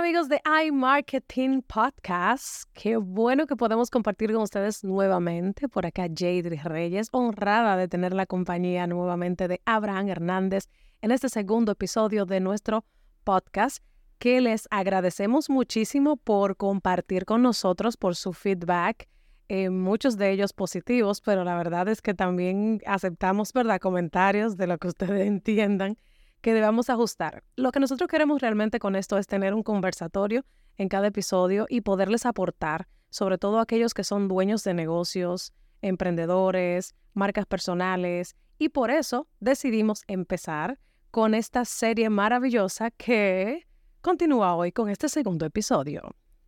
amigos de iMarketing Podcast. Qué bueno que podemos compartir con ustedes nuevamente. Por acá Jadri Reyes, honrada de tener la compañía nuevamente de Abraham Hernández en este segundo episodio de nuestro podcast, que les agradecemos muchísimo por compartir con nosotros, por su feedback, eh, muchos de ellos positivos, pero la verdad es que también aceptamos, ¿verdad?, comentarios de lo que ustedes entiendan que debamos ajustar. Lo que nosotros queremos realmente con esto es tener un conversatorio en cada episodio y poderles aportar, sobre todo a aquellos que son dueños de negocios, emprendedores, marcas personales, y por eso decidimos empezar con esta serie maravillosa que continúa hoy con este segundo episodio.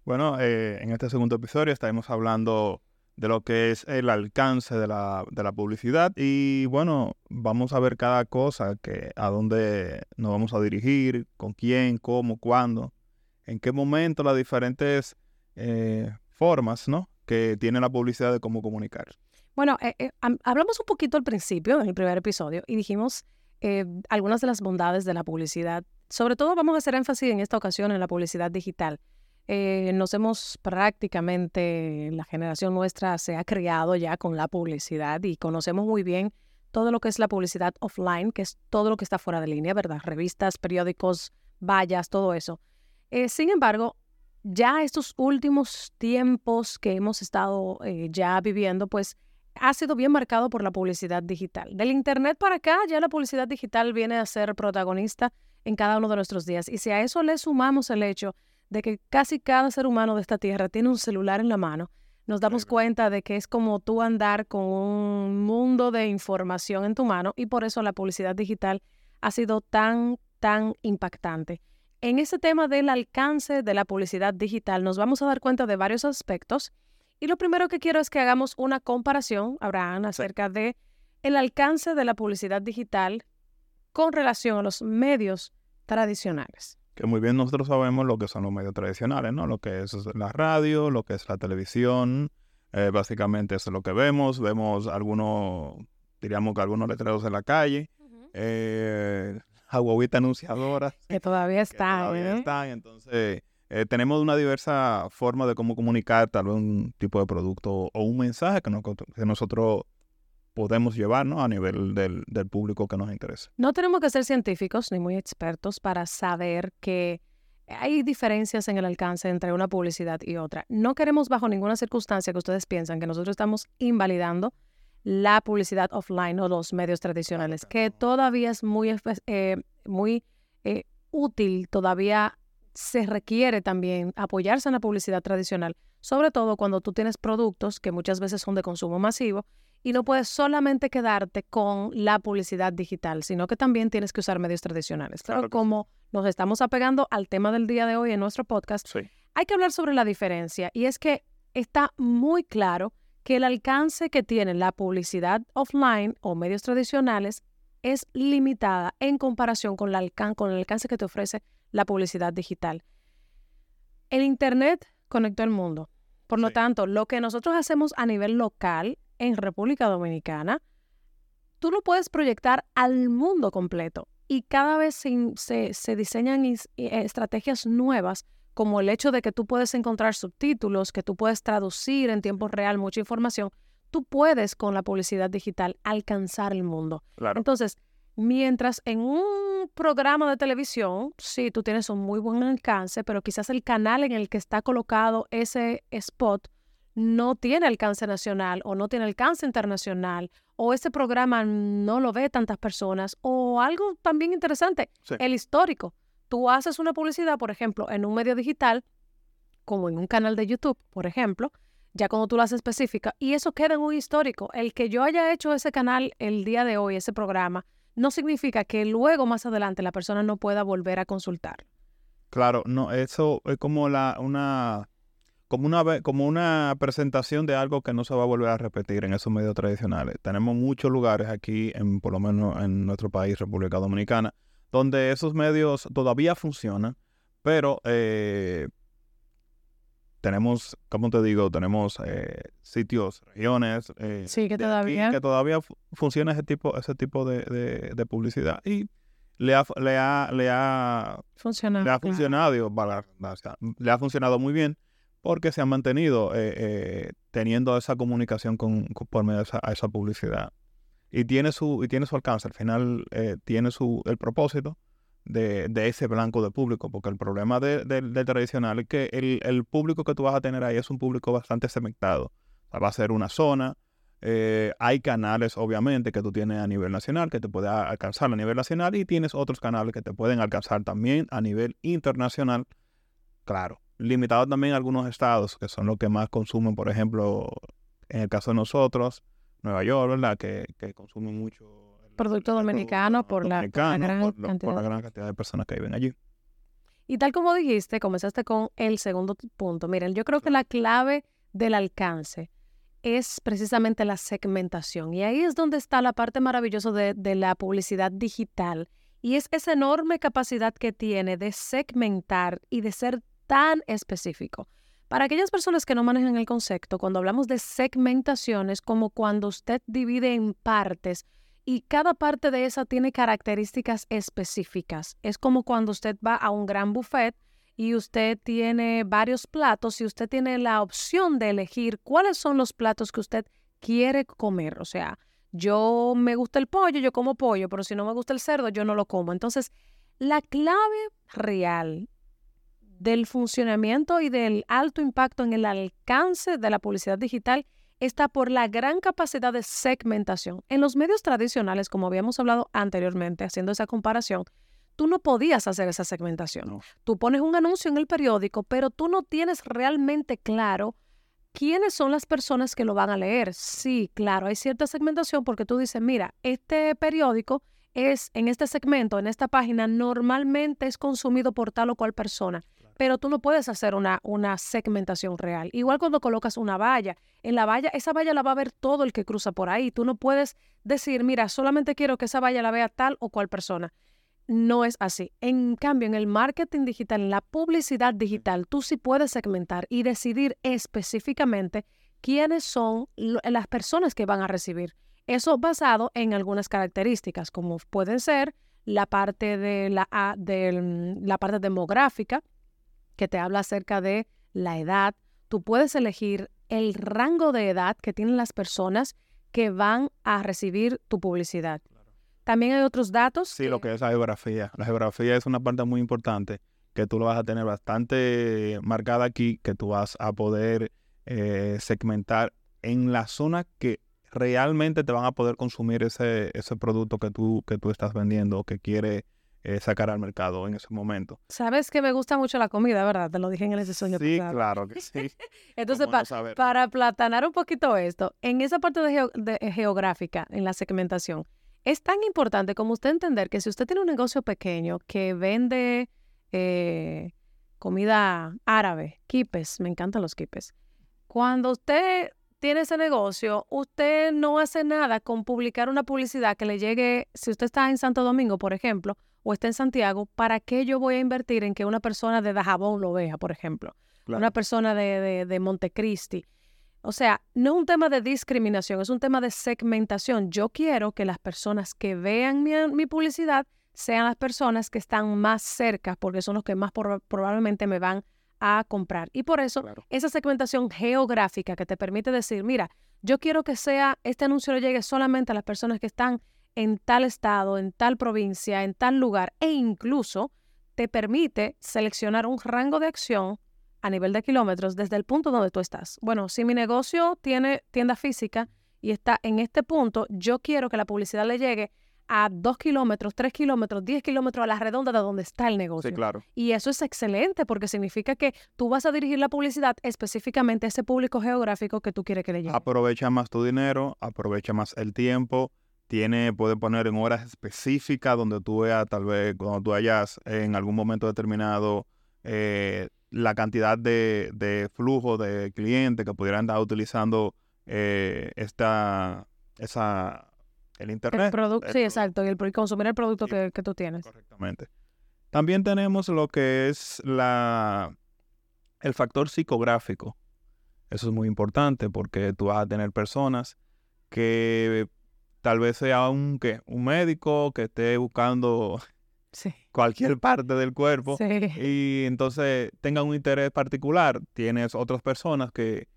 Bueno, eh, en este segundo episodio estaremos hablando de lo que es el alcance de la, de la publicidad y bueno, vamos a ver cada cosa, que a dónde nos vamos a dirigir, con quién, cómo, cuándo, en qué momento, las diferentes eh, formas ¿no? que tiene la publicidad de cómo comunicar. Bueno, eh, eh, hablamos un poquito al principio, en el primer episodio, y dijimos algunas de las bondades de la publicidad. Sobre todo vamos a hacer énfasis en esta ocasión en la publicidad digital. Eh, nos hemos prácticamente, la generación nuestra se ha criado ya con la publicidad y conocemos muy bien todo lo que es la publicidad offline, que es todo lo que está fuera de línea, ¿verdad? Revistas, periódicos, vallas, todo eso. Eh, sin embargo, ya estos últimos tiempos que hemos estado eh, ya viviendo, pues ha sido bien marcado por la publicidad digital. Del Internet para acá, ya la publicidad digital viene a ser protagonista en cada uno de nuestros días. Y si a eso le sumamos el hecho de que casi cada ser humano de esta tierra tiene un celular en la mano, nos damos cuenta de que es como tú andar con un mundo de información en tu mano y por eso la publicidad digital ha sido tan, tan impactante. En ese tema del alcance de la publicidad digital nos vamos a dar cuenta de varios aspectos y lo primero que quiero es que hagamos una comparación, Abraham, acerca de el alcance de la publicidad digital con relación a los medios tradicionales que muy bien nosotros sabemos lo que son los medios tradicionales, ¿no? Lo que es la radio, lo que es la televisión, eh, básicamente eso es lo que vemos, vemos algunos, diríamos que algunos letreros en la calle, eh, anunciadoras. Que todavía están. Que todavía ¿eh? están, entonces... Eh, tenemos una diversa forma de cómo comunicar tal vez un tipo de producto o un mensaje que, que nosotros podemos llevar a nivel del, del, público que nos interesa. No tenemos que ser científicos ni muy expertos para saber que hay diferencias en el alcance entre una publicidad y otra. No queremos bajo ninguna circunstancia que ustedes piensan que nosotros estamos invalidando la publicidad offline o los medios tradicionales, que todavía es muy, eh, muy eh, útil, todavía se requiere también apoyarse en la publicidad tradicional, sobre todo cuando tú tienes productos que muchas veces son de consumo masivo y no puedes solamente quedarte con la publicidad digital, sino que también tienes que usar medios tradicionales. Claro, como nos estamos apegando al tema del día de hoy en nuestro podcast, hay que hablar sobre la diferencia y es que está muy claro que el alcance que tiene la publicidad offline o medios tradicionales es limitada en comparación con, la con el alcance que te ofrece la publicidad digital. El Internet conectó el mundo. Por lo tanto, lo que nosotros hacemos a nivel local en República Dominicana, tú lo puedes proyectar al mundo completo y cada vez se, diseñan eh, estrategias nuevas como el hecho de que tú puedes encontrar subtítulos, que tú puedes traducir en tiempo real mucha información, tú puedes con la publicidad digital alcanzar el mundo. Entonces, mientras en un programa de televisión, sí, tú tienes un muy buen alcance, pero quizás el canal en el que está colocado ese spot no tiene alcance nacional o no tiene alcance internacional o ese programa no lo ve tantas personas o algo también interesante, el histórico. Tú haces una publicidad, por ejemplo, en un medio digital, como en un canal de YouTube, por ejemplo, ya cuando tú lo haces específica, y eso queda en un histórico. El que yo haya hecho ese canal el día de hoy, ese programa, no significa que luego más adelante la persona no pueda volver a consultar. Claro, no, eso es como la, una como una, como una presentación de algo que no se va a volver a repetir en esos medios tradicionales. Tenemos muchos lugares aquí, en, por lo menos en nuestro país, República Dominicana, donde esos medios todavía funcionan, pero eh, tenemos, como te digo, tenemos eh, sitios, regiones eh, sí, que, todavía... que todavía funciona ese tipo, ese tipo de, de publicidad. Y le ha, le ha, le ha, Funcionado. ha claro. digo, le ha funcionado muy bien porque se han mantenido eh, eh, teniendo esa comunicación con, por medio de esa, a esa publicidad. Y tiene su, y tiene su alcance, al final eh, tiene su, el propósito de, de ese blanco de público, porque el problema de- de- del tradicional es que el, el público que tú vas a tener ahí es un público bastante segmentado. Va a ser una zona, hay canales, obviamente, que tú tienes a nivel nacional, que te puede alcanzar a nivel nacional, y tienes otros canales que te pueden alcanzar también a nivel internacional. Claro, limitado también a algunos estados, que son los que más consumen, por ejemplo, en el caso de nosotros, Nueva York, ¿verdad? Que, que consumen mucho el- Producto el dominicano por la- por la dominicano, gran por, por cantidad. la gran cantidad de personas que viven allí. Y tal como dijiste, comenzaste con el segundo punto. Miren, yo creo que la clave del alcance es precisamente la segmentación. Y ahí es donde está la parte maravillosa de, de la publicidad digital. Y es esa enorme capacidad que tiene de segmentar y de ser tan específico. Para aquellas personas que no manejan el concepto, cuando hablamos de segmentación es como cuando usted divide en partes y cada parte de esa tiene características específicas. Es como cuando usted va a un gran buffet y usted tiene varios platos y usted tiene la opción de elegir cuáles son los platos que usted quiere comer. O sea, yo me gusta el pollo, yo como pollo, pero si no me gusta el cerdo, yo no lo como. Entonces, la clave real del funcionamiento y del alto impacto en el alcance de la publicidad digital está por la gran capacidad de segmentación. En los medios tradicionales, como habíamos hablado anteriormente, haciendo esa comparación, tú no podías hacer esa segmentación. No. Tú pones un anuncio en el periódico, pero tú no tienes realmente claro quiénes son las personas que lo van a leer. Sí, claro, hay cierta segmentación porque tú dices, mira, este periódico es en este segmento, en esta página, normalmente es consumido por tal o cual persona pero tú no puedes hacer una, una segmentación real. Igual cuando colocas una valla, en la valla, esa valla la va a ver todo el que cruza por ahí. Tú no puedes decir, mira, solamente quiero que esa valla la vea tal o cual persona. No es así. En cambio, en el marketing digital, en la publicidad digital, tú sí puedes segmentar y decidir específicamente quiénes son lo- las personas que van a recibir. Eso basado en algunas características, como pueden ser la parte de la, del- la parte demográfica, que te habla acerca de la edad. Tú puedes elegir el rango de edad que tienen las personas que van a recibir tu publicidad. También hay otros datos. Sí, lo que es la geografía. La geografía es una parte muy importante que tú lo vas a tener bastante marcada aquí, que tú vas a poder eh, segmentar en la zona que realmente te van a poder consumir ese, ese producto que tú, que tú estás vendiendo o que quiere eh, sacar al mercado en ese momento. Sabes que me gusta mucho la comida, ¿verdad? Te lo dije en el episodio Sí, pasado. claro que sí. Entonces, para platanar un poquito esto, en esa parte de, geo- de- eh, geográfica, en la segmentación, es tan importante como usted entender que si usted tiene un negocio pequeño que vende eh, comida árabe, quipes, me encantan los quipes, cuando usted tiene ese negocio, usted no hace nada con publicar una publicidad que le llegue, si usted está en Santo Domingo, por ejemplo, o está en Santiago, ¿para qué yo voy a invertir en que una persona de Dajabón lo vea, por ejemplo? Claro. Una persona de, de, de Montecristi. O sea, no es un tema de discriminación, es un tema de segmentación. Yo quiero que las personas que vean mi, mi publicidad sean las personas que están más cerca, porque son los que más proba- probablemente me van a comprar. Y por eso, Claro. esa segmentación geográfica que te permite decir, mira, yo quiero que sea, este anuncio le llegue solamente a las personas que están en tal estado, en tal provincia, en tal lugar, e incluso te permite seleccionar un rango de acción a nivel de kilómetros desde el punto donde tú estás. Bueno, si mi negocio tiene tienda física y está en este punto, yo quiero que la publicidad le llegue a dos kilómetros, tres kilómetros, diez kilómetros a la redonda de donde está el negocio. Sí, claro. Y eso es excelente porque significa que tú vas a dirigir la publicidad específicamente a ese público geográfico que tú quieres que le llegue. Aprovecha más tu dinero, aprovecha más el tiempo. Tiene, puede poner en horas específicas donde tú veas, tal vez, cuando tú hayas en algún momento determinado eh, la cantidad de, de flujo de clientes que pudieran estar utilizando eh, esta, esa, el el internet. producto, el sí, exacto, y el, y consumir el producto Y- que, que tú tienes. Correctamente. También tenemos lo que es la, el factor psicográfico. Eso es muy importante porque tú vas a tener personas que tal vez sea un, ¿qué? un médico que esté buscando cualquier parte del cuerpo. Sí. Y entonces tengan un interés particular. Tienes otras personas que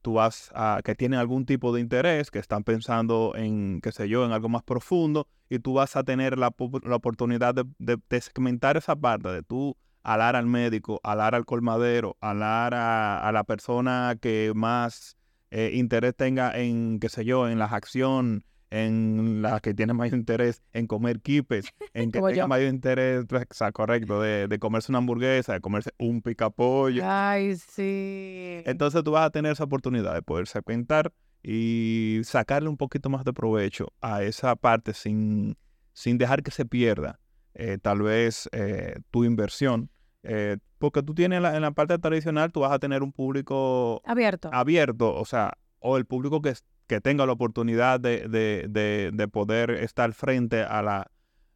tú vas a, que tienen algún tipo de interés, que están pensando en, qué sé yo, en algo más profundo, y tú vas a tener la, la oportunidad de, de, segmentar esa parte, de tú alar al médico, alar al colmadero, alar a, a la persona que más eh, interés tenga en, qué sé yo, en la acción, en la que tiene mayor interés en comer kipes, en que tenga mayor interés, o sea, correcto, de, de, comerse una hamburguesa, de comerse un picapollo. Ay, sí. Entonces tú vas a tener esa oportunidad de poder segmentar y sacarle un poquito más de provecho a esa parte sin, sin dejar que se pierda eh, tal vez eh, tu inversión. Eh, porque tú tienes en la parte tradicional, tú vas a tener un público abierto. Abierto, o sea, o el público que, que tenga la oportunidad de, de, de, poder estar frente a la,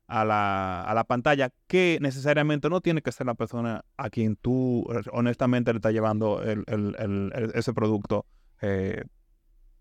a la, a la pantalla, que necesariamente no tiene que ser la persona a quien tú honestamente le estás llevando el, el, ese producto, eh,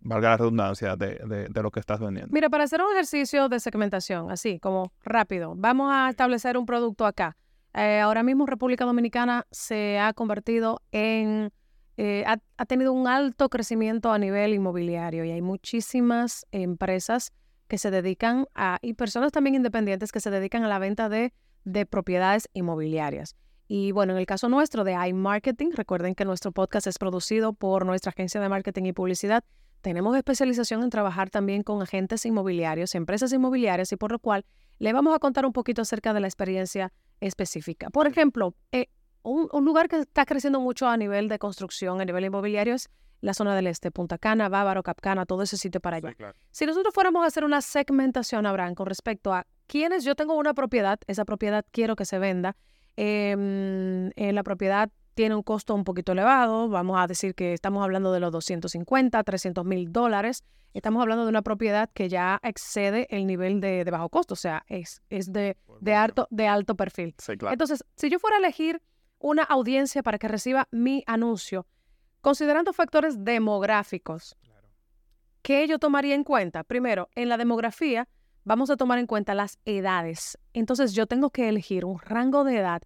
valga la redundancia, de, de, lo que estás vendiendo. Mira, para hacer un ejercicio de segmentación, así como rápido, vamos a establecer un producto acá. Eh, ahora mismo República Dominicana se ha convertido en eh, ha, tenido un alto crecimiento a nivel inmobiliario y hay muchísimas empresas que se dedican a, y personas también independientes que se dedican a la venta de, de propiedades inmobiliarias. Y bueno, en el caso nuestro de iMarketing, recuerden que nuestro podcast es producido por nuestra agencia de marketing y publicidad. Tenemos especialización en trabajar también con agentes inmobiliarios, empresas inmobiliarias, y por lo cual le vamos a contar un poquito acerca de la experiencia específica. Por ejemplo, eh, un, lugar que está creciendo mucho a nivel de construcción, a nivel inmobiliario, es la zona del este, Punta Cana, Bávaro, Capcana, todo ese sitio para allá. Si nosotros fuéramos a hacer una segmentación, Abraham, con respecto a quiénes yo tengo una propiedad, esa propiedad quiero que se venda, em, eh, la propiedad tiene un costo un poquito elevado, vamos a decir que estamos hablando de los 250, 300 mil dólares, estamos hablando de una propiedad que ya excede el nivel de, bajo costo, o sea, es, es de, de, alto, de alto perfil. Entonces, si yo fuera a elegir una audiencia para que reciba mi anuncio, considerando factores demográficos. ¿Qué yo tomaría en cuenta? Primero, en la demografía vamos a tomar en cuenta las edades. Entonces yo tengo que elegir un rango de edad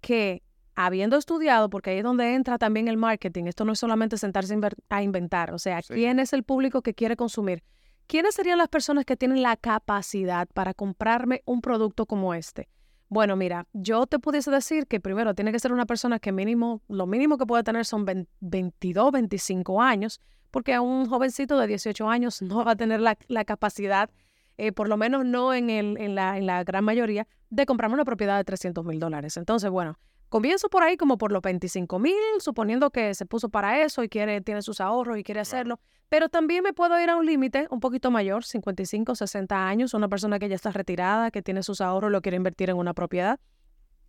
que, habiendo estudiado, porque ahí es donde entra también el marketing, esto no es solamente sentarse a inventar, o sea, ¿quién es el público que quiere consumir? ¿Quiénes serían las personas que tienen la capacidad para comprarme un producto como este? Bueno, mira, yo te pudiese decir que primero tiene que ser una persona que mínimo, lo mínimo que puede tener son 22, 25 años, porque a un jovencito de 18 años no va a tener la, capacidad, eh, por lo menos no en, el, en, la, en la gran mayoría, de comprarme una propiedad de 300 mil dólares. Entonces, bueno, Comienzo por ahí como por los 25 mil, suponiendo que se puso para eso y quiere, tiene sus ahorros y quiere hacerlo. Pero también me puedo ir a un límite un poquito mayor, 55, 60 años, una persona que ya está retirada, que tiene sus ahorros, lo quiere invertir en una propiedad.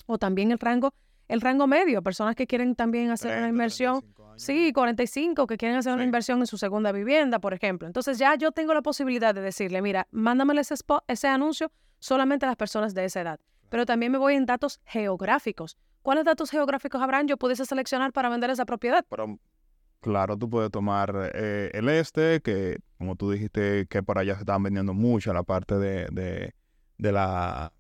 O también el rango, el rango medio, personas que quieren también hacer una inversión. Sí, 45, que quieren hacer una inversión en su segunda vivienda, por ejemplo. Entonces ya yo tengo la posibilidad de decirle, mira, mándame ese, spot, ese anuncio solamente a las personas de esa edad. Pero también me voy en datos geográficos. ¿Cuáles datos geográficos habrán yo pudiese seleccionar para vender esa propiedad? Pero, claro, tú puedes tomar eh, el este, que como tú dijiste que por allá se estaban vendiendo mucho la parte de, de, la...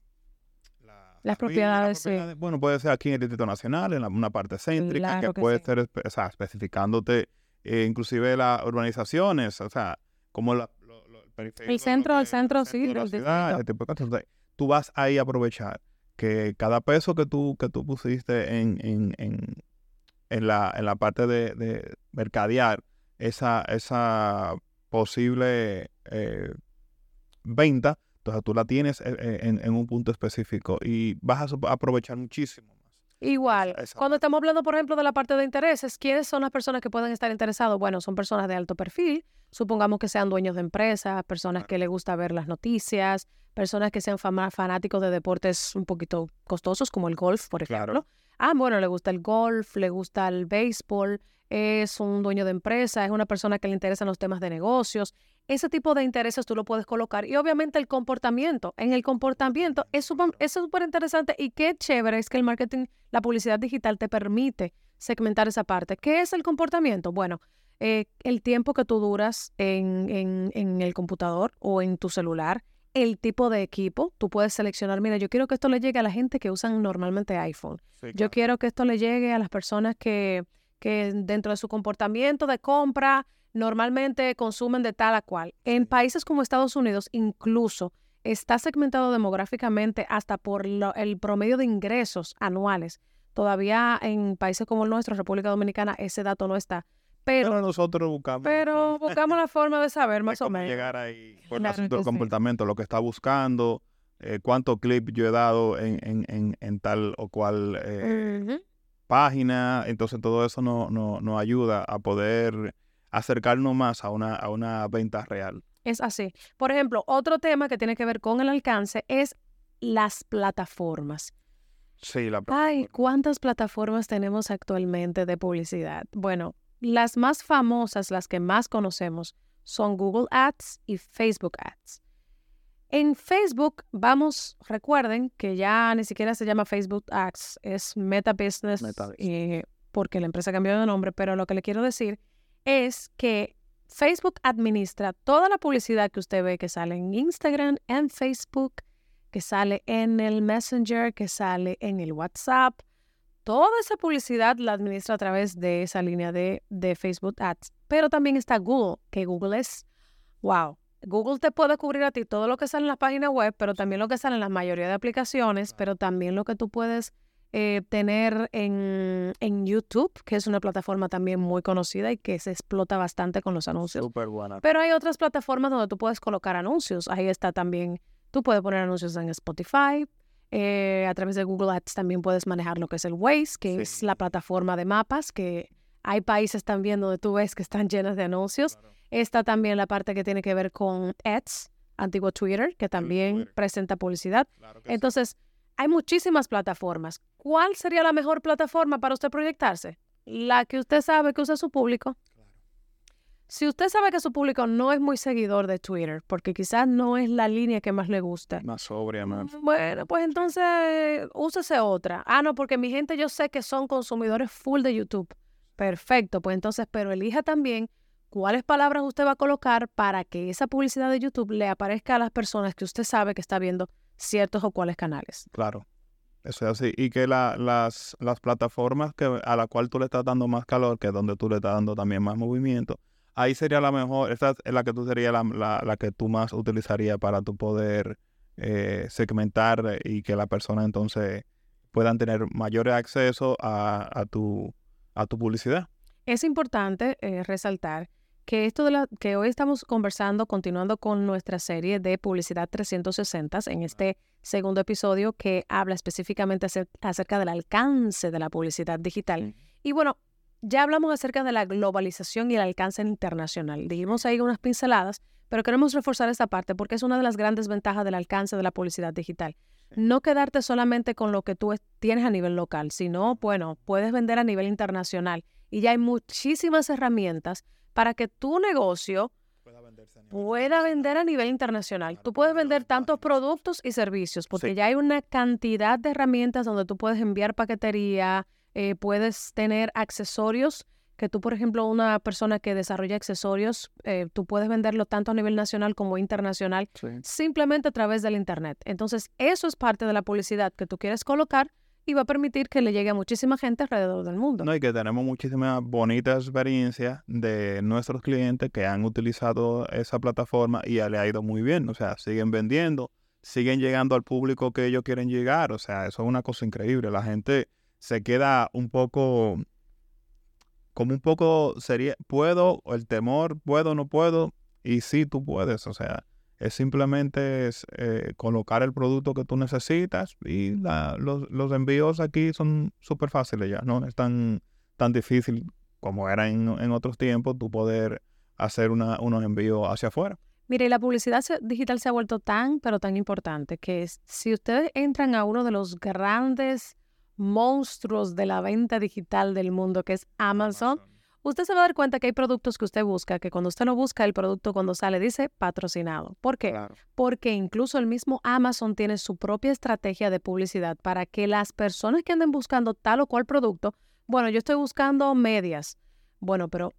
las propiedades, sí. Bueno, puede ser aquí en el Distrito Nacional, en una parte céntrica, que, puede ser, o sea, especificándote eh, inclusive las urbanizaciones, o sea, como la, el centro, el centro, sí, del distrito. Tú vas ahí a aprovechar que cada peso que tú, que tú pusiste en, en, en, en la, en la parte de, de mercadear esa, esa posible eh, venta, entonces tú la tienes eh, eh, en, en, un punto específico y vas a aprovechar muchísimo más. Igual, cuando estamos hablando, por ejemplo, de la parte de intereses, ¿quiénes son las personas que pueden estar interesados? Bueno, son personas de alto perfil, supongamos que sean dueños de empresas, personas que les gusta ver las noticias, personas que sean fanáticos de deportes un poquito costosos, como el golf, por ejemplo. Ah, bueno, le gusta el golf, le gusta el béisbol, es un dueño de empresa, es una persona que le interesan los temas de negocios. Ese tipo de intereses tú lo puedes colocar. Y obviamente el comportamiento. En el comportamiento es súper interesante y qué chévere es que el marketing, la publicidad digital te permite segmentar esa parte. ¿Qué es el comportamiento? Bueno, eh, el tiempo que tú duras en, en, en el computador o en tu celular, el tipo de equipo. Tú puedes seleccionar, mira, yo quiero que esto le llegue a la gente que usan normalmente iPhone. Yo quiero que esto le llegue a las personas que, que dentro de su comportamiento de compra normalmente consumen de tal a cual. En países como Estados Unidos, incluso está segmentado demográficamente hasta por el promedio de ingresos anuales. Todavía en países como el nuestro, República Dominicana, ese dato no está. Pero, nosotros buscamos. Pero buscamos la forma de saber más o menos. llegar ahí por el comportamiento, lo que está buscando, eh, cuántos clips yo he dado en, tal o cual eh, página. Entonces todo eso nos no, ayuda a poder acercarnos más a una, a una venta real. Es así. Por ejemplo, otro tema que tiene que ver con el alcance es las plataformas. Sí, la Ay, ¿cuántas plataformas tenemos actualmente de publicidad? Bueno, las más famosas, las que más conocemos, son Google Ads y Facebook Ads. En Facebook, vamos, recuerden que ya ni siquiera se llama Facebook Ads, es Meta Business, eh, porque la empresa cambió de nombre, pero lo que le quiero decir es que Facebook administra toda la publicidad que usted ve que sale en Instagram, en Facebook, que sale en el Messenger, que sale en el WhatsApp. Toda esa publicidad la administra a través de esa línea de, de Facebook Ads. Pero también está Google, que Google es, wow, Google te puede cubrir a ti todo lo que sale en la página web, pero también lo que sale en la mayoría de aplicaciones, pero también lo que tú puedes eh, tener en, en, YouTube, que es una plataforma también muy conocida y que se explota bastante con los anuncios. Súper buena. Pero hay otras plataformas donde tú puedes colocar anuncios. Ahí está también, tú puedes poner anuncios en Spotify. Eh, a través de Google Ads también puedes manejar lo que es el Waze, que es la plataforma de mapas, que hay países también donde tú ves que están llenas de anuncios. Está también la parte que tiene que ver con Ads, antiguo Twitter, que también presenta publicidad. Entonces, hay muchísimas plataformas. ¿Cuál sería la mejor plataforma para usted proyectarse? La que usted sabe que usa su público. Si usted sabe que su público no es muy seguidor de Twitter, porque quizás no es la línea que más le gusta. Más sobria, más. Mm, bueno, pues entonces úsese otra. Ah, no, porque mi gente yo sé que son consumidores full de YouTube. Perfecto, pues entonces, pero elija también cuáles palabras usted va a colocar para que esa publicidad de YouTube le aparezca a las personas que usted sabe que está viendo ciertos o cuáles canales. Claro, eso es así. Y que las, las plataformas que, a la cual tú le estás dando más calor, que es donde tú le estás dando también más movimiento, ahí sería la mejor, esa es la que tú sería la, la, que tú más utilizarías para tu poder eh, segmentar y que la persona entonces puedan tener mayor acceso a, a, tu, a tu publicidad. Es importante eh, resaltar que esto de la que hoy estamos conversando, continuando con nuestra serie de publicidad 360 en este segundo episodio que habla específicamente acerca del alcance de la publicidad digital. Y bueno, ya hablamos acerca de la globalización y el alcance internacional. Dijimos ahí unas pinceladas, pero queremos reforzar esta parte porque es una de las grandes ventajas del alcance de la publicidad digital. No quedarte solamente con lo que tú tienes a nivel local, sino, bueno, puedes vender a nivel internacional. Y ya hay muchísimas herramientas para que tu negocio pueda vender a nivel internacional. Tú puedes vender tantos productos y servicios, porque ya hay una cantidad de herramientas donde tú puedes enviar paquetería, eh, puedes tener accesorios, que tú, por ejemplo, una persona que desarrolla accesorios, eh, tú puedes venderlo tanto a nivel nacional como internacional, simplemente a través del Internet. Entonces, eso es parte de la publicidad que tú quieres colocar y va a permitir que le llegue a muchísima gente alrededor del mundo. No, y que tenemos muchísimas bonitas experiencias de nuestros clientes que han utilizado esa plataforma y ya le ha ido muy bien. O sea, siguen vendiendo, siguen llegando al público que ellos quieren llegar. O sea, eso es una cosa increíble. La gente se queda un poco, como un poco sería, puedo, el temor, puedo, no puedo, y sí, tú puedes. O sea, es simplemente es, eh, colocar el producto que tú necesitas y los, envíos aquí son súper fáciles ya, no es tan, tan difícil como era en, otros tiempos tú poder hacer una, unos envíos hacia afuera. Mire, la publicidad digital se ha vuelto tan, pero tan importante que si ustedes entran a uno de los grandes monstruos de la venta digital del mundo, que es Amazon usted se va a dar cuenta que hay productos que usted busca, que cuando usted no busca el producto cuando sale dice patrocinado. ¿Por qué? Porque incluso el mismo Amazon tiene su propia estrategia de publicidad para que las personas que anden buscando tal o cual producto, bueno, yo estoy buscando medias. Bueno, pero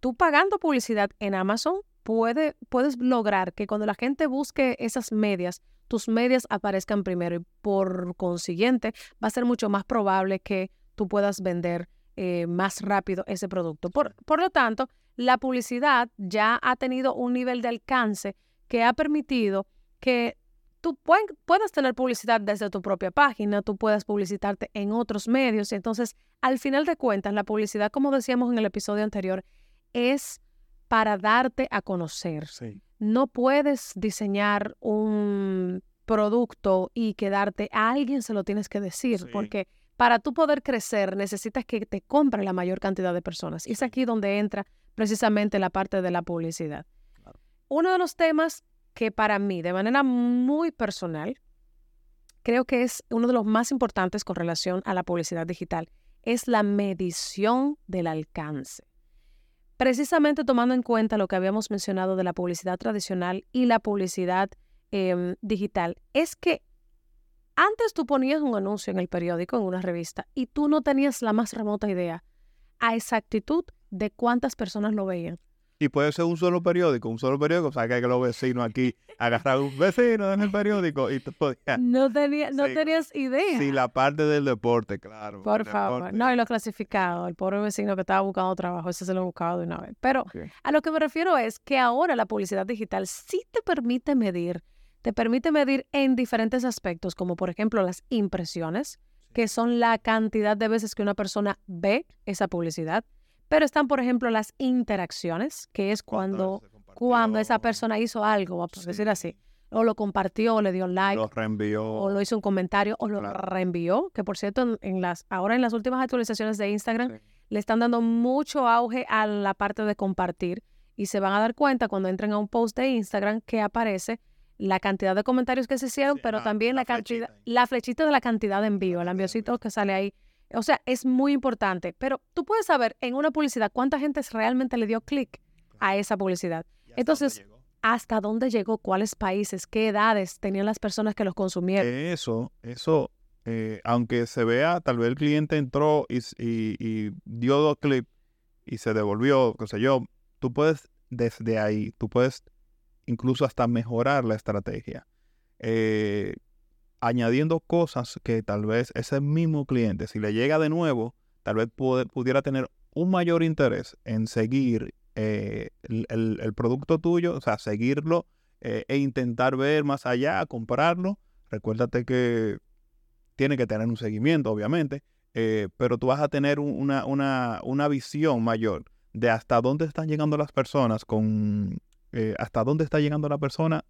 tú pagando publicidad en Amazon puede, puedes lograr que cuando la gente busque esas medias, tus medias aparezcan primero y por consiguiente va a ser mucho más probable que tú puedas vender eh, más rápido ese producto. Por, por lo tanto, la publicidad ya ha tenido un nivel de alcance que ha permitido que tú puedas tener publicidad desde tu propia página, tú puedas publicitarte en otros medios. Entonces, al final de cuentas, la publicidad, como decíamos en el episodio anterior, es para darte a conocer. No puedes diseñar un producto y quedarte, a alguien se lo tienes que decir, porque para tú poder crecer necesitas que te compren la mayor cantidad de personas. Y es aquí donde entra precisamente la parte de la publicidad. Uno de los temas que para mí, de manera muy personal, creo que es uno de los más importantes con relación a la publicidad digital, es la medición del alcance precisamente tomando en cuenta lo que habíamos mencionado de la publicidad tradicional y la publicidad em, digital, es que antes tú ponías un anuncio en el periódico, en una revista, y tú no tenías la más remota idea a exactitud de cuántas personas lo veían. Y puede ser un solo periódico, un solo periódico, o sea, que hay que los vecinos aquí agarrar un vecino en el periódico y todo. No, tenía, no tenías idea. Sí, la parte del deporte, claro. Por favor. No, y lo clasificado, el pobre vecino que estaba buscando trabajo, ese se lo he buscado de una vez. Pero a lo que me refiero es que ahora la publicidad digital sí te permite medir, te permite medir en diferentes aspectos, como por ejemplo las impresiones, que son la cantidad de veces que una persona ve esa publicidad pero están, por ejemplo, las interacciones, que es cuando, cuando esa persona hizo algo, a decir así, o lo compartió, o le dio like, lo reenvió, o lo hizo un comentario, o lo reenvió, que por cierto, en, las, ahora en las últimas actualizaciones de Instagram le están dando mucho auge a la parte de compartir y se van a dar cuenta cuando entren a un post de Instagram que aparece la cantidad de comentarios que se hicieron, pero también la, cantidad, la flechita de la cantidad de envío, el enviocito que sale ahí o sea, es muy importante, pero tú puedes saber en una publicidad cuánta gente realmente le dio clic a esa publicidad. Entonces, ¿hasta dónde llegó? ¿Cuáles países? ¿Qué edades tenían las personas que los consumieron? Eso, eso, eh, aunque se vea, tal vez el cliente entró y, dio dos clics y se devolvió, qué sé yo, tú puedes desde ahí, tú puedes incluso hasta mejorar la estrategia. Eh, añadiendo cosas que tal vez ese mismo cliente, si le llega de nuevo, tal vez pudiera tener un mayor interés en seguir eh, el, producto tuyo, o sea, seguirlo eh, e intentar ver más allá, comprarlo. Recuérdate que tiene que tener un seguimiento, obviamente, eh, pero tú vas a tener una, una, una, visión mayor de hasta dónde están llegando las personas con, hasta dónde está llegando la persona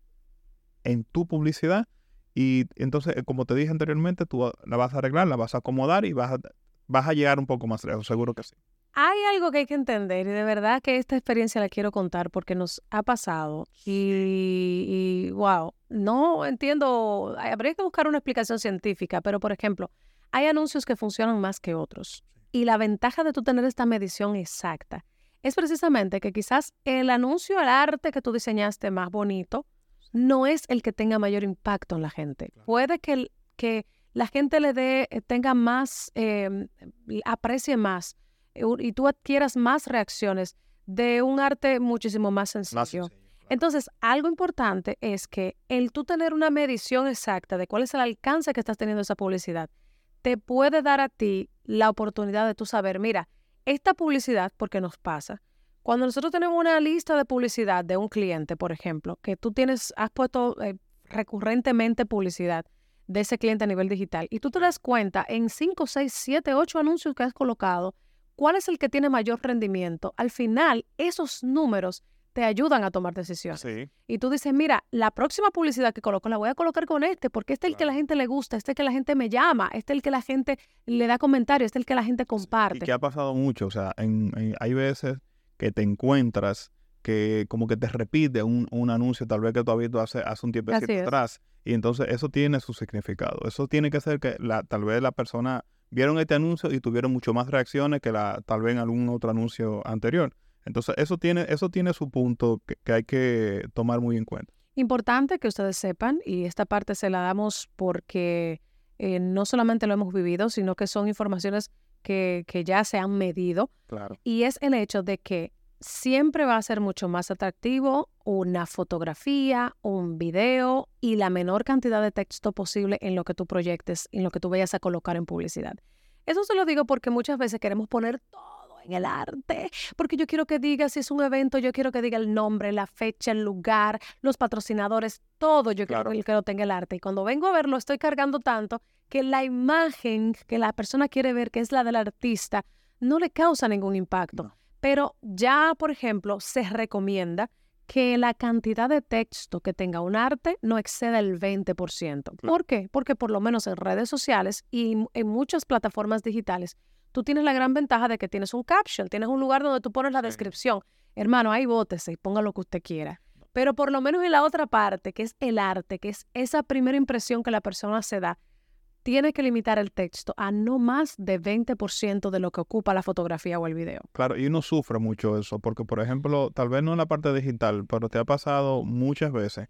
en tu publicidad y entonces, eh, como te dije anteriormente, tú la vas a arreglar, la vas a acomodar y vas a, vas a llegar un poco más lejos, seguro que sí. Hay algo que hay que entender y de verdad que esta experiencia la quiero contar porque nos ha pasado y, y wow, no entiendo, habría que buscar una explicación científica, pero por ejemplo, hay anuncios que funcionan más que otros y la ventaja de tú tener esta medición exacta es precisamente que quizás el anuncio, el arte que tú diseñaste más bonito, no es el que tenga mayor impacto en la gente. Puede que, que la gente le dé, eh, tenga más, em, aprecie más eh, y tú adquieras más reacciones de un arte muchísimo más sencillo. Entonces, algo importante es que el tú tener una medición exacta de cuál es el alcance que estás teniendo esa publicidad, te puede dar a ti la oportunidad de tú saber, mira, esta publicidad, porque nos pasa, cuando nosotros tenemos una lista de publicidad de un cliente, por ejemplo, que tú tienes, has puesto eh, recurrentemente publicidad de ese cliente a nivel digital y tú te das cuenta en 5, 6, 7, 8 anuncios que has colocado, cuál es el que tiene mayor rendimiento, al final esos números te ayudan a tomar decisiones. Y tú dices, mira, la próxima publicidad que coloco la voy a colocar con este, porque este es el que la gente le gusta, este es el que la gente me llama, este es el que la gente le da comentarios, este es el que la gente comparte. Y que ha pasado mucho, o sea, hay veces que te encuentras que como que te repite un, anuncio tal vez que tú has visto hace, hace un tiempo atrás. Y entonces eso tiene su significado. Eso tiene que ser que la, tal vez la persona vieron este anuncio y tuvieron mucho más reacciones que la, tal vez en algún otro anuncio anterior. Entonces eso tiene, eso tiene su punto que, hay que tomar muy en cuenta. Importante que ustedes sepan, y esta parte se la damos porque eh, no solamente lo hemos vivido, sino que son informaciones que, ya se han medido. Claro. Y es el hecho de que siempre va a ser mucho más atractivo una fotografía, un video y la menor cantidad de texto posible en lo que tú proyectes, en lo que tú vayas a colocar en publicidad. Eso se lo digo porque muchas veces queremos poner todo en el arte, porque yo quiero que diga si es un evento, yo quiero que diga el nombre, la fecha, el lugar, los patrocinadores, todo yo quiero que lo tenga el arte. Y cuando vengo a verlo estoy cargando tanto que la imagen que la persona quiere ver, que es la del artista, no le causa ningún impacto. Pero ya, por ejemplo, se recomienda que la cantidad de texto que tenga un arte no exceda el 20%. ¿Por qué? Porque por lo menos en redes sociales y en muchas plataformas digitales, tú tienes la gran ventaja de que tienes un caption, tienes un lugar donde tú pones la descripción. Hermano, ahí bótese y ponga lo que usted quiera. Pero por lo menos en la otra parte, que es el arte, que es esa primera impresión que la persona se da, tiene que limitar el texto a no más de 20% de lo que ocupa la fotografía o el video. Claro, y uno sufre mucho eso, porque por ejemplo, tal vez no en la parte digital, pero te ha pasado muchas veces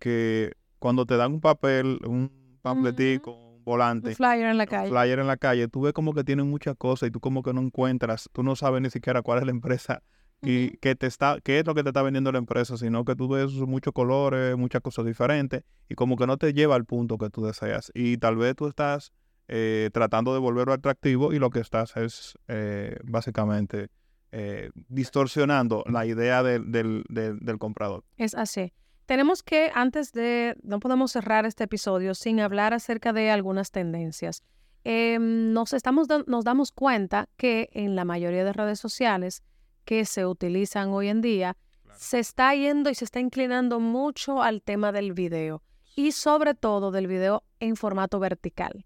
que cuando te dan un papel, un panfletico, un volante, un flyer en la calle. flyer en la calle, tú ves como que tienen muchas cosas y tú como que no encuentras, tú no sabes ni siquiera cuál es la empresa y qué, te está, qué es lo que te está vendiendo la empresa, sino que tú ves muchos colores, muchas cosas diferentes y como que no te lleva al punto que tú deseas. Y tal vez tú estás eh, tratando de volverlo atractivo y lo que estás es eh, básicamente eh, distorsionando la idea del, del, del, comprador. Es así. Tenemos que, antes de, no podemos cerrar este episodio sin hablar acerca de algunas tendencias. Em, nos, estamos, nos damos cuenta que en la mayoría de redes sociales, que se utilizan hoy en día, se está yendo y se está inclinando mucho al tema del video y sobre todo del video en formato vertical.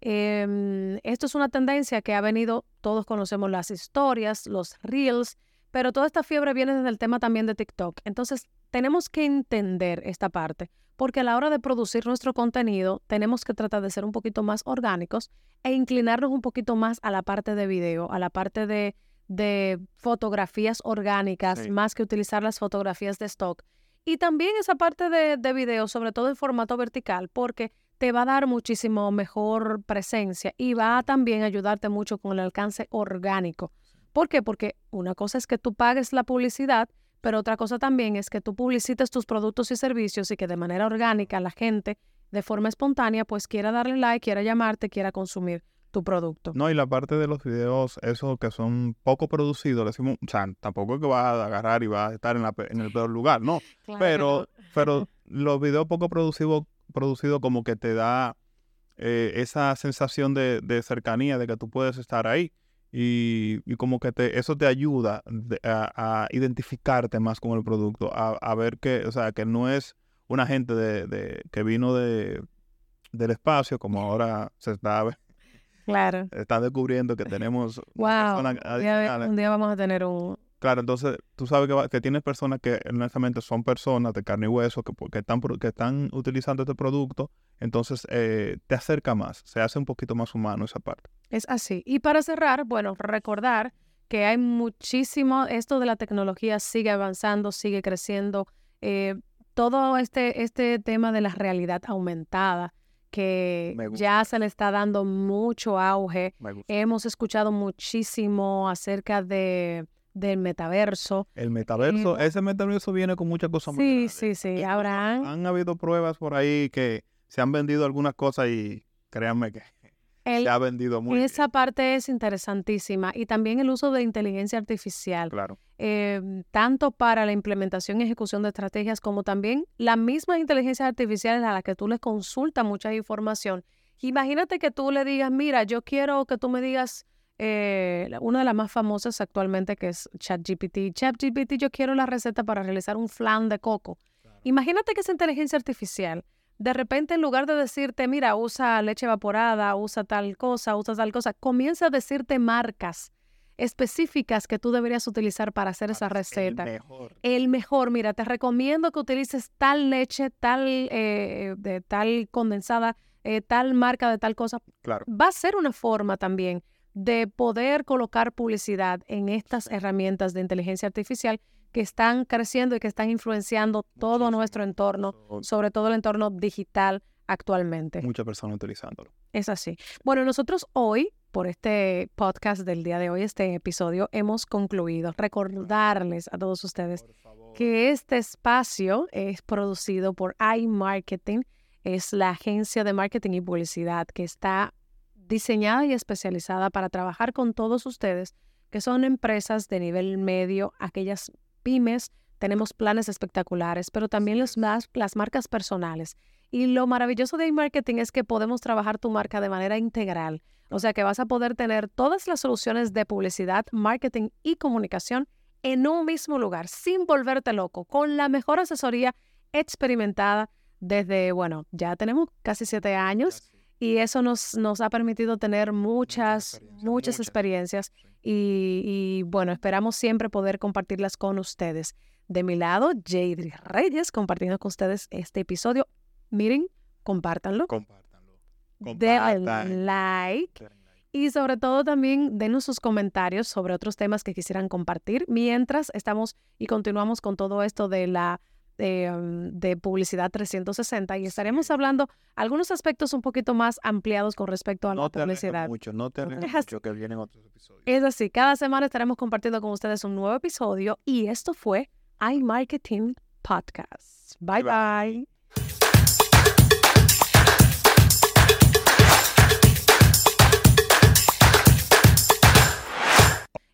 Em, esto es una tendencia que ha venido, todos conocemos las historias, los reels, pero toda esta fiebre viene desde el tema también de TikTok. Entonces, tenemos que entender esta parte, porque a la hora de producir nuestro contenido, tenemos que tratar de ser un poquito más orgánicos e inclinarnos un poquito más a la parte de video, a la parte de de fotografías orgánicas más que utilizar las fotografías de stock. Y también esa parte de, de video, sobre todo en formato vertical, porque te va a dar muchísimo mejor presencia y va a también ayudarte mucho con el alcance orgánico. ¿Por qué? Porque una cosa es que tú pagues la publicidad, pero otra cosa también es que tú publicites tus productos y servicios y que de manera orgánica la gente, de forma espontánea, pues quiera darle like, quiera llamarte, quiera consumir tu producto. No, y la parte de los videos, esos que son poco producidos, decimos, o sea, tampoco es que vas a agarrar y vas a estar en, la, en el peor lugar, no. Pero, pero los videos poco producidos, producidos como que te da eh, esa sensación de, cercanía, de que tú puedes estar ahí. Y, como que te, eso te ayuda a, identificarte más con el producto, a, ver que, o sea, que no es una gente de, que vino de, del espacio, como ahora se está Claro. Están descubriendo que tenemos wow. Un día, vamos a tener un... Claro, entonces tú sabes que, que tienes personas que honestamente son personas de carne y hueso que, que, están, que están utilizando este producto, entonces eh, te acerca más, se hace un poquito más humano esa parte. Es así. Y para cerrar, bueno, recordar que hay muchísimo, esto de la tecnología sigue avanzando, sigue creciendo, eh, todo este, este tema de la realidad aumentada que ya se le está dando mucho auge. Hemos escuchado muchísimo acerca de del metaverso. El metaverso, ese metaverso viene con muchas cosas muy Sí, sí, sí. Habrán. Han habido pruebas por ahí que se han vendido algunas cosas y créanme que se ha vendido muy Esa parte es interesantísima. Y también el uso de inteligencia artificial. Claro. Em, tanto para la implementación y ejecución de estrategias, como también la misma inteligencia artificial a la que tú le consultas mucha información. Imagínate que tú le digas, mira, yo quiero que tú me digas eh, una de las más famosas actualmente que es ChatGPT. ChatGPT, yo quiero la receta para realizar un flan de coco. Imagínate que esa inteligencia artificial de repente en lugar de decirte, mira, usa leche evaporada, usa tal cosa, usa tal cosa, comienza a decirte marcas específicas que tú deberías utilizar para hacer esa receta. El mejor. El mejor, mira, te recomiendo que utilices tal leche, tal, eh, de tal condensada, eh, tal marca de tal cosa. Claro. Va a ser una forma también de poder colocar publicidad en estas herramientas de inteligencia artificial que están creciendo y que están influenciando todo nuestro entorno, sobre todo el entorno digital actualmente. Muchas personas utilizándolo. Es así. Bueno, nosotros hoy por este podcast del día de hoy, este episodio, hemos concluido. Recordarles a todos ustedes que este espacio es producido por iMarketing, es la agencia de marketing y publicidad que está diseñada y especializada para trabajar con todos ustedes que son empresas de nivel medio, aquellas pymes. Tenemos planes espectaculares, pero también las marcas personales. Y lo maravilloso de iMarketing es que podemos trabajar tu marca de manera integral. O sea que vas a poder tener todas las soluciones de publicidad, marketing y comunicación en un mismo lugar, sin volverte loco, con la mejor asesoría experimentada desde, bueno, ya tenemos casi siete años y eso nos, nos ha permitido tener muchas, muchas, experiencias y, y, bueno, esperamos siempre poder compartirlas con ustedes. De mi lado, Jadri Reyes, compartiendo con ustedes este episodio. Miren, compártanlo. Compártanlo. Denle like. Y sobre todo también denos sus comentarios sobre otros temas que quisieran compartir mientras estamos y continuamos con todo esto de la mm, de, publicidad 360 y estaremos hablando algunos aspectos un poquito más ampliados con respecto a no la te publicidad. Mucho, no te mucho que vienen otros episodios. Es así, cada semana estaremos compartiendo con ustedes un nuevo episodio y esto fue iMarketing Podcast. bye. bye.